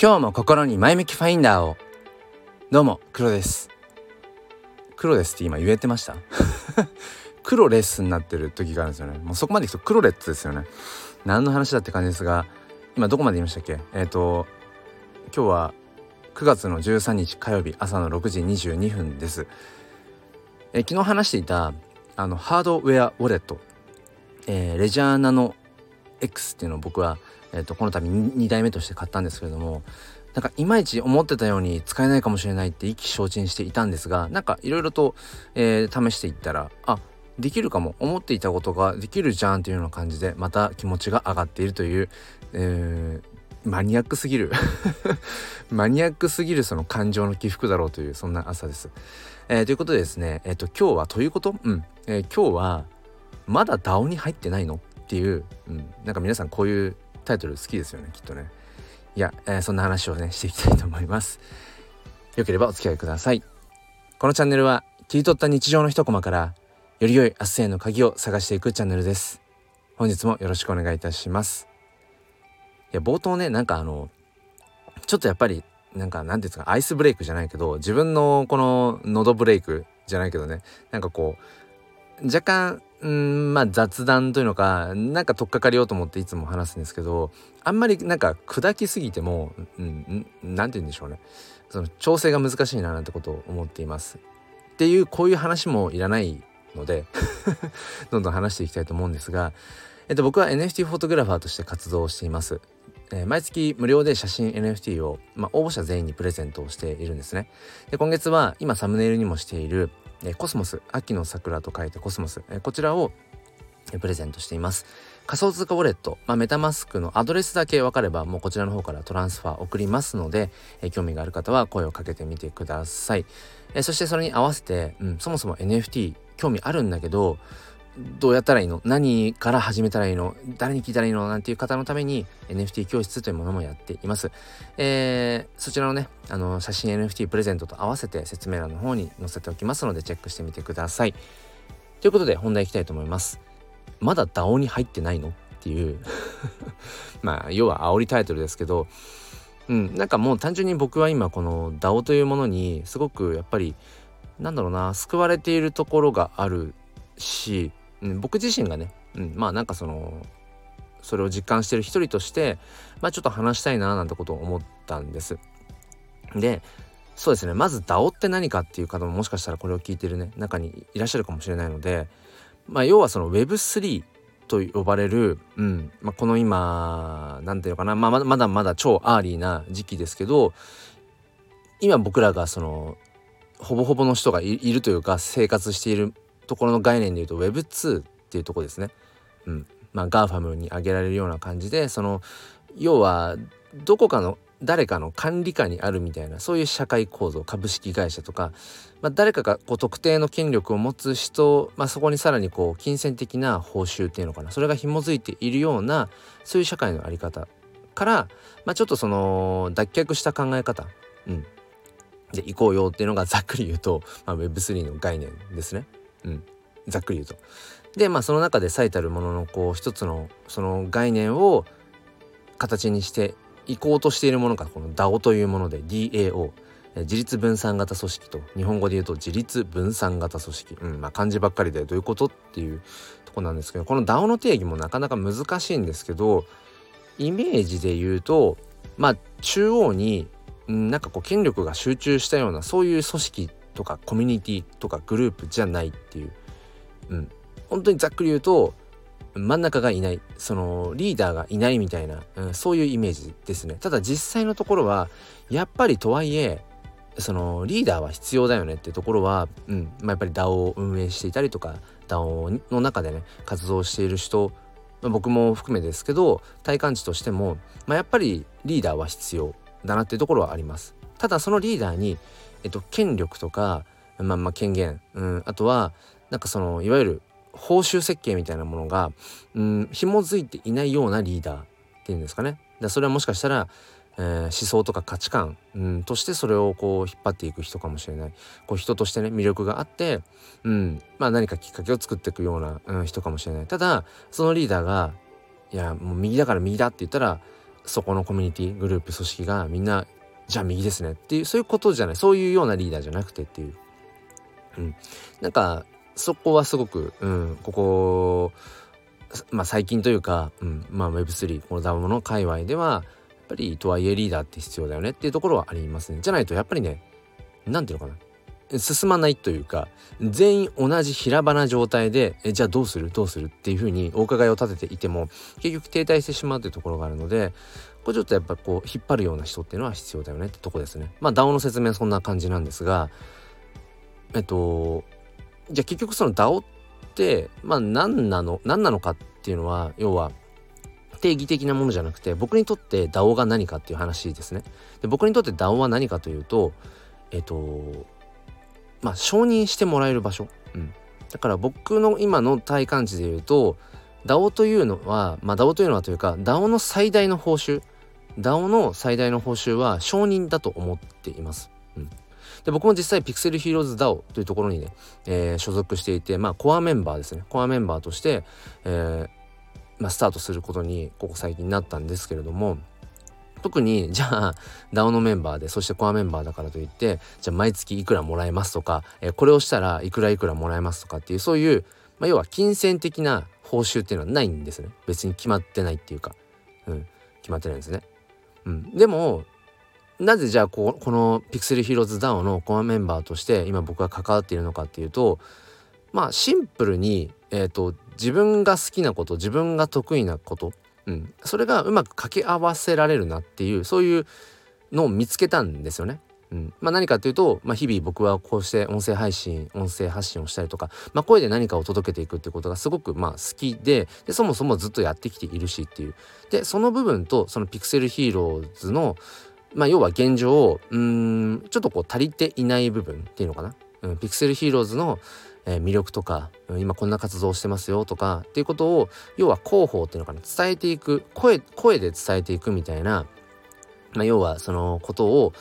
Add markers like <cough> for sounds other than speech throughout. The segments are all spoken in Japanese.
今日も心に前向きファインダーを。どうも黒です。黒ですって今言えてました？<laughs> 黒レッスンになってる時があるんですよね。もうそこまでいくと黒レッツですよね。何の話だって感じですが今どこまで言いましたっけ？えっ、ー、と今日は9月の13日火曜日朝の6時22分です、えー、昨日話していたあのハードウェアウォレット、えー、レジャーナノ X っていうのを僕はえーと、この度2代目として買ったんですけれどもなんかいまいち思ってたように使えないかもしれないって意気消沈していたんですがなんかいろいろと、えー、試していったらあできるかも思っていたことができるじゃんというような感じでまた気持ちが上がっているという、えー、マニアックすぎる。<laughs> マニアックすぎるその感情の起伏だろうというそんな朝です。えー、ということでですねえっ、と今日はということ？うん、え今日はまだ DAO に入ってないの？っていう、うん、なんか皆さんこういうタイトル好きですよねきっとね。いや、えー、そんな話をねしていきたいと思います。よければお付き合いください。このチャンネルは切り取った日常の一コマからより良い明日への鍵を探していくチャンネルです。本日もよろしくお願いいたします。いや冒頭ねなんかあのちょっとやっぱりなんかなんていうんですかアイスブレイクじゃないけど自分のこの喉ブレイクじゃないけどねなんかこう若干うんまあ雑談というのかなんか取っかかりようと思っていつも話すんですけどあんまりなんか砕きすぎてもうん何て言うんでしょうねその調整が難しいななんてことを思っています。っていうこういう話もいらないので <laughs> どんどん話していきたいと思うんですが、えっと、僕は NFT フォトグラファーとして活動しています。えー、毎月無料で写真 NFT を、まあ、応募者全員にプレゼントをしているんですね。で今月は今サムネイルにもしているえコスモス秋の桜と書いてコスモス、えこちらをプレゼントしています。仮想通貨ウォレット、まあ、メタマスクのアドレスだけ分かればもうこちらの方から transfer 送りますので、え興味がある方は声をかけてみてください、えそしてそれに合わせて、うん、そもそも NFT 興味あるんだけどどうやったらいいの？何から始めたらいいの？誰に聞いたらいいの？なんていう方のために NFT 教室というものもやっています。えー、そちらのね、あの写真 NFT プレゼントと合わせて説明欄の方に載せておきますのでチェックしてみてください。ということで本題いきたいと思います。まだ DAO に入ってないの？っていう <laughs> まあ要は煽りタイトルですけど、うん、なんかもう単純に僕は今この DAO というものにすごくやっぱりなんだろうな救われているところがあるしうん、僕自身がね、うん、まあなんかそのそれを実感してる一人としてまあちょっと話したいななんてことを思ったんです。でそうですねまず DAO って何かっていう方ももしかしたらこれを聞いてるね中にいらっしゃるかもしれないのでまあ要はその Web3 と呼ばれる、うんまあ、この今何ていうのかな、まあ、まだまだ超 early な時期ですけど今僕らがそのほぼほぼの人がいるというか生活しているところの概念で言うと Web2 っていうとこですね。うん。まあ GAFAM に挙げられるような感じでその要はどこかの誰かの管理下にあるみたいなそういう社会構造株式会社とか、まあ、誰かがこう特定の権力を持つ人、まあ、そこにさらにこう金銭的な報酬っていうのかなそれが紐づいているようなそういう社会の在り方から、まあ、ちょっとその脱却した考え方、うん、で行こうよっていうのがざっくり言うと、まあ、Web3 の概念ですね。うん、ざっくり言うと。でまあその中で最たるもののこう一つのその概念を形にしていこうとしているものがこの DAO というもので DAO 自立分散型組織と日本語で言うと自立分散型組織、うんまあ、漢字ばっかりでどういうことっていうとこなんですけどこの DAO の定義もなかなか難しいんですけどイメージで言うとまあ中央になんかこう権力が集中したようなそういう組織とかコミュニティとかグループじゃないっていう、うん、本当にざっくり言うと真ん中がいない。そのリーダーがいないみたいな、うん、そういうイメージですね。ただ実際のところはやっぱりとはいえそのリーダーは必要だよねってところは、うん。まあ、やっぱり DAO を運営していたりとか DAO の中でね活動している人、僕も含めですけど体感値としても、まあ、やっぱりリーダーは必要だなっていうところはあります。ただそのリーダーにえっと、権力とか、まあ、まあ権限、うん、あとはなんかそのいわゆる報酬設計みたいなものが、うん、紐づいていないようなリーダーっていうんですかね。だそれはもしかしたら、えー、思想とか価値観、うん、としてそれをこう引っ張っていく人かもしれないこう人としてね魅力があって、うんまあ、何かきっかけを作っていくような、うん、人かもしれないただそのリーダーがいやもう右だから右だって言ったらそこのコミュニティグループ組織がみんなじゃあ右ですねっていうそういうことじゃない。そういうようなリーダーじゃなくてっていう、うん、なんかそこはすごく、うん、ここまあ最近というか、うん。まあ、Web3 この DAO の界隈ではやっぱりとはいえリーダーって必要だよねっていうところはありますね。じゃないとやっぱりね何ていうのかな。進まないというか全員同じ平場な状態でえじゃあどうする？どうする？っていうふうにお伺いを立てていても結局停滞してしまうというところがあるのでこれちょっとやっぱこう引っ張るような人っていうのは必要だよねってとこですね。まあ DAO の説明はそんな感じなんですがえっとじゃあ結局その DAO ってまあ何なの何なのかっていうのは要は定義的なものじゃなくて僕にとって DAO が何かっていう話ですね。で僕にとって DAO は何かというとえっとまあ、承認してもらえる場所、うん、だから僕の今の体感値で言うと DAO というのはまあ DAO というのはというか DAO の最大の報酬 DAO の最大の報酬は承認だと思っています。うん、で僕も実際ピクセルヒーローズ DAO というところにね、えー、所属していてまあコアメンバーですね。コアメンバーとして、えーまあ、スタートすることにここ最近なったんですけれども特にじゃあ DAO のメンバーでそしてコアメンバーだからといってじゃあ毎月いくらもらえますとか、えー、これをしたらいくらいくらもらえますとかっていうそういう、まあ、要は金銭的な報酬っていうのはないんですね。別に決まってないっていうか、うん、決まってないんですね。うん、でもなぜじゃあここのピクセルヒーローズダウンのコアメンバーとして今僕が関わっているのかっていうとまあシンプルに、えーと自分が好きなこと自分が得意なことうん、それがうまく掛け合わせられるなっていうそういうのを見つけたんですよね。うん。まあ、何かというと、まあ、日々僕はこうして音声配信音声発信をしたりとか、まあ、声で何かを届けていくっていうことがすごくまあ好きででそもそもずっとやってきているしっていう。でその部分とそのピクセルヒーローズの、まあ、要は現状をうんちょっとこう足りていない部分っていうのかな、うん、ピクセルヒーローズのえ、魅力とか今こんな活動をしてますよとかっていうことを要は広報っていうのかな。伝えていく声声で伝えていくみたいな、まあ、要はそのことを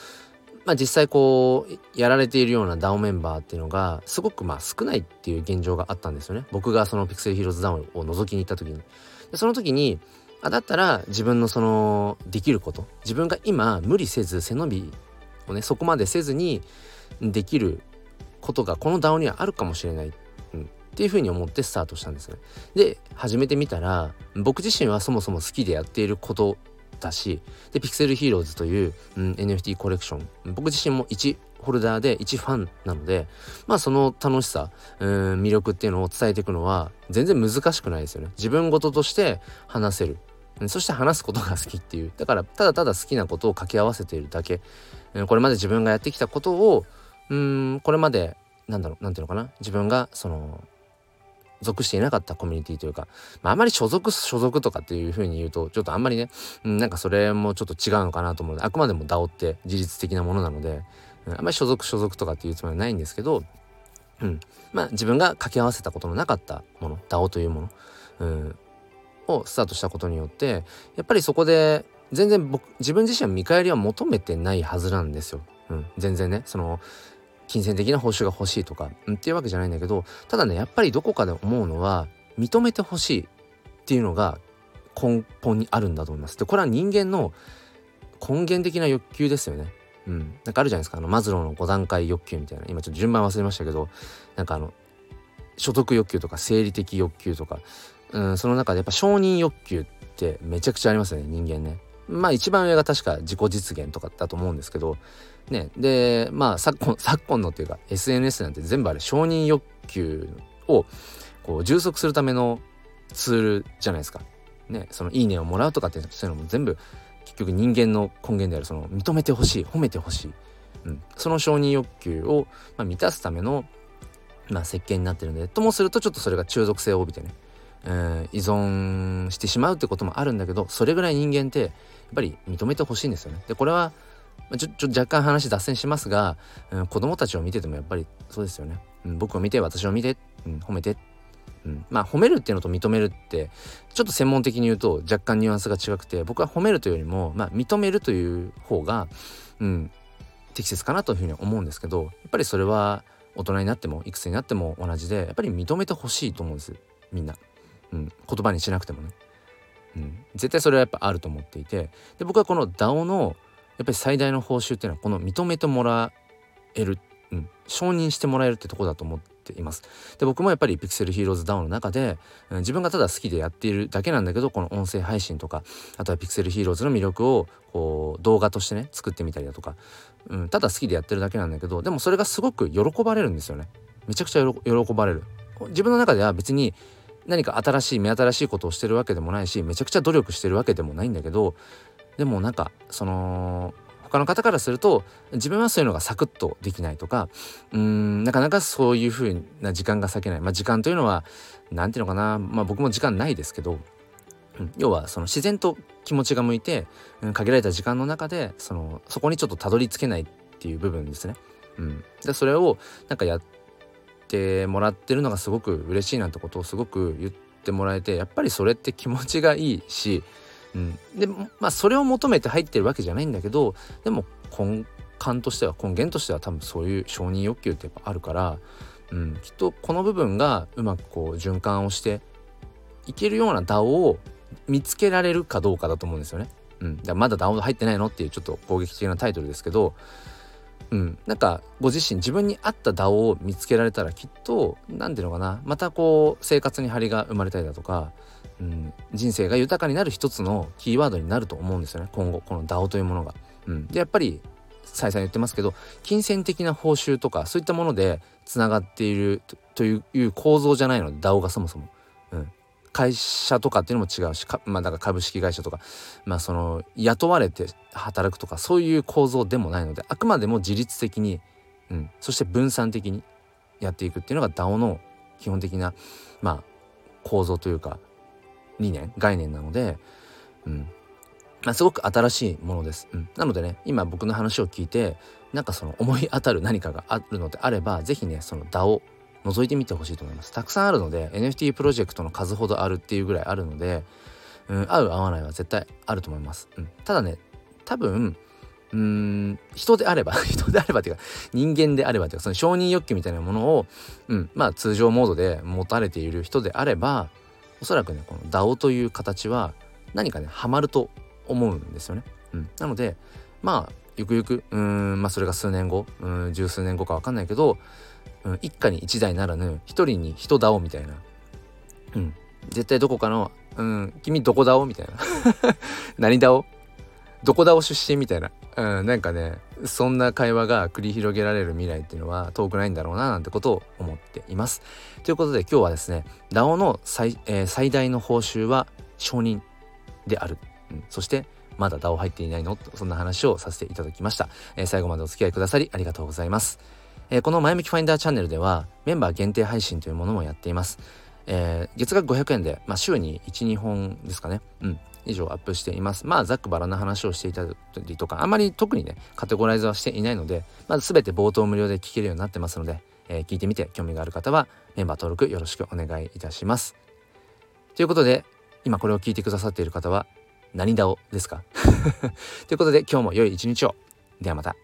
まあ、実際こうやられているような DAO メンバーっていうのがすごくまあ少ないっていう現状があったんですよね僕がそのピクセルヒーローズ DAO を覗きに行った時にでその時にあだったら自分のそのできること自分が今無理せず背伸びをねそこまでせずにできることがこの DAO にはあるかもしれない、うん、っていうふうに思ってスタートしたんですね。で始めてみたら僕自身はそもそも好きでやっていることだしでピクセルヒーローズという、うん、NFT コレクション。僕自身も1ホルダーで一ファンなのでまあその楽しさうん魅力っていうのを伝えていくのは全然難しくないですよね。自分事として話せる。そして話すことが好きっていう。だからただただ好きなことを掛け合わせているだけ。これまで自分がやってきたことをうんこれまでなんだろうなんていうのかな。自分がその属していなかったコミュニティというか、まあ、あまり所属所属とかっていうふうに言うとちょっとあんまりね、うん、なんかそれもちょっと違うのかなと思うのであくまでも DAO って自律的なものなので、うん、あんまり所属所属とかっていうつもりはないんですけど、うん、まあ自分が掛け合わせたことのなかったもの DAO というもの、うん、をスタートしたことによってやっぱりそこで全然僕自分自身は見返りは求めてないはずなんですよ。うん、全然ねその金銭的な報酬が欲しいとか、ん、っていうわけじゃないんだけどただねやっぱりどこかで思うのは認めてほしいっていうのが根本にあるんだと思います。でこれは人間の根源的な欲求ですよね。うん、なんかあるじゃないですかあのマズローの5段階欲求みたいな今ちょっと順番忘れましたけどなんかあの所得欲求とか生理的欲求とか、うん、その中でやっぱ承認欲求ってめちゃくちゃありますよね人間ね。まあ一番上が確か自己実現とかだと思うんですけどね。でまあ昨今 <laughs> 昨今のっていうか SNS なんて全部あれ承認欲求をこう充足するためのツールじゃないですか。ね。そのいいねをもらうとかってそういうのも全部結局人間の根源であるその認めてほしい褒めてほしい、うん、その承認欲求を、まあ、満たすための、まあ、設計になってるんでともするとちょっとそれが中毒性を帯びてね、えー、依存してしまうってこともあるんだけどそれぐらい人間ってやっぱり認めてほしいんですよね。でこれはちょちょ若干話脱線しますが、うん、子供たちを見ててもやっぱりそうですよね、うん、僕を見て私を見て、うん、褒めて、うん、まあ褒めるっていうのと認めるってちょっと専門的に言うと若干ニュアンスが違くて僕は褒めるというよりも、まあ、認めるという方が、うん、適切かなというふうに思うんですけどやっぱりそれは大人になってもいくつになっても同じでやっぱり認めてほしいと思うんですみんな、うん、言葉にしなくてもね。うん、絶対それはやっぱあると思っていて。で僕はこの DAO のやっぱり最大の報酬っていうのはこの認めてもらえる、うん、承認してもらえるってとこだと思っています。で僕もやっぱりピクセルヒーローズ DAO の中で、うん、自分がただ好きでやっているだけなんだけどこの音声配信とかあとはピクセルヒーローズの魅力をこう動画としてね作ってみたりだとか、うん、ただ好きでやってるだけなんだけどでもそれがすごく喜ばれるんですよね。めちゃくちゃ喜ばれる。自分の中では別に何か新しい目新しいことをしてるわけでもないしめちゃくちゃ努力してるわけでもないんだけどでもなんかその他の方からすると自分はそういうのがサクッとできないとかうんなかなかそういう風な時間が割けない、まあ、時間というのは何て言うのかな、まあ、僕も時間ないですけど、要はその自然と気持ちが向いて、限られた時間の中でそのそこにちょっとたどり着けないっていう部分ですね。うん、でそれをなんかやってもらってるのがすごく嬉しいなんてことをすごく言ってもらえてやっぱりそれって気持ちがいいしうん、でまあそれを求めて入ってるわけじゃないんだけどでも根幹としては根源としては多分そういう承認欲求ってやっぱあるから、うん、きっとこの部分がうまくこう循環をしていけるような DAO を見つけられるかどうかだと思うんですよね。うん、だからまだ DAO 入ってないのっていうちょっと攻撃的なタイトルですけど、うん、なんかご自身自分に合った DAO を見つけられたらきっと何ていうのかな。またこう生活に張りが生まれたりだとかうん、人生が豊かになる一つのキーワードになると思うんですよね。今後この DAO というものが。うん、でやっぱり再三言ってますけど金銭的な報酬とかそういったものでつながっているという構造じゃないの。で DAO がそもそも。会社とかっていうのも違うしまあだから株式会社とかまあその雇われて働くとかそういう構造でもないのであくまでも自律的に、うん、そして分散的にやっていくっていうのが DAO の基本的なまあ構造というか理念概念なので、うん。まあ、すごく新しいものです、うん、なのでね今僕の話を聞いてなんかその思い当たる何かがあるのであれば是非ねその DAO 覗いてみてほしいと思いますたくさんあるので NFT プロジェクトの数ほどあるっていうぐらいあるので、うん、合う合わないは絶対あると思います、うん、ただね多分うーん人であれば <laughs> 人であればっていうか人間であればっていうかその承認欲求みたいなものを、うん、まあ通常モードで持たれている人であればおそらくねこの DAO という形は何かねハマると思うんですよね。うん、なのでまあゆくゆくうんまあそれが数年後うん十数年後か分かんないけど、うん、一家に一台ならぬ一人に一 DAO みたいな、うん、絶対どこかの「うん君どこ DAO?」みたいな「<laughs> 何 DAO?」どこ DAO 出身みたいな、うん、なんかねそんな会話が繰り広げられる未来っていうのは遠くないんだろうななんてことを思っています。ということで今日はですね DAO の最,、えー、最大の報酬は承認である、うん、そしてまだ DAO 入っていないの？そんな話をさせていただきました、えー、最後までお付き合いくださりありがとうございます、えー、この前向きファインダーチャンネルではメンバー限定配信というものもやっていますえー、月額500円で、まあ、週に12本ですかね、うん、以上アップしています。まあ、ざっくばらな話をしていたりとか、あんまり特にね、カテゴライズはしていないので、まず全て冒頭無料で聞けるようになってますので、えー、聞いてみて興味がある方はメンバー登録よろしくお願いいたします。ということで、今これを聞いてくださっている方は何だおですか？<laughs> ということで今日も良い一日を。ではまた。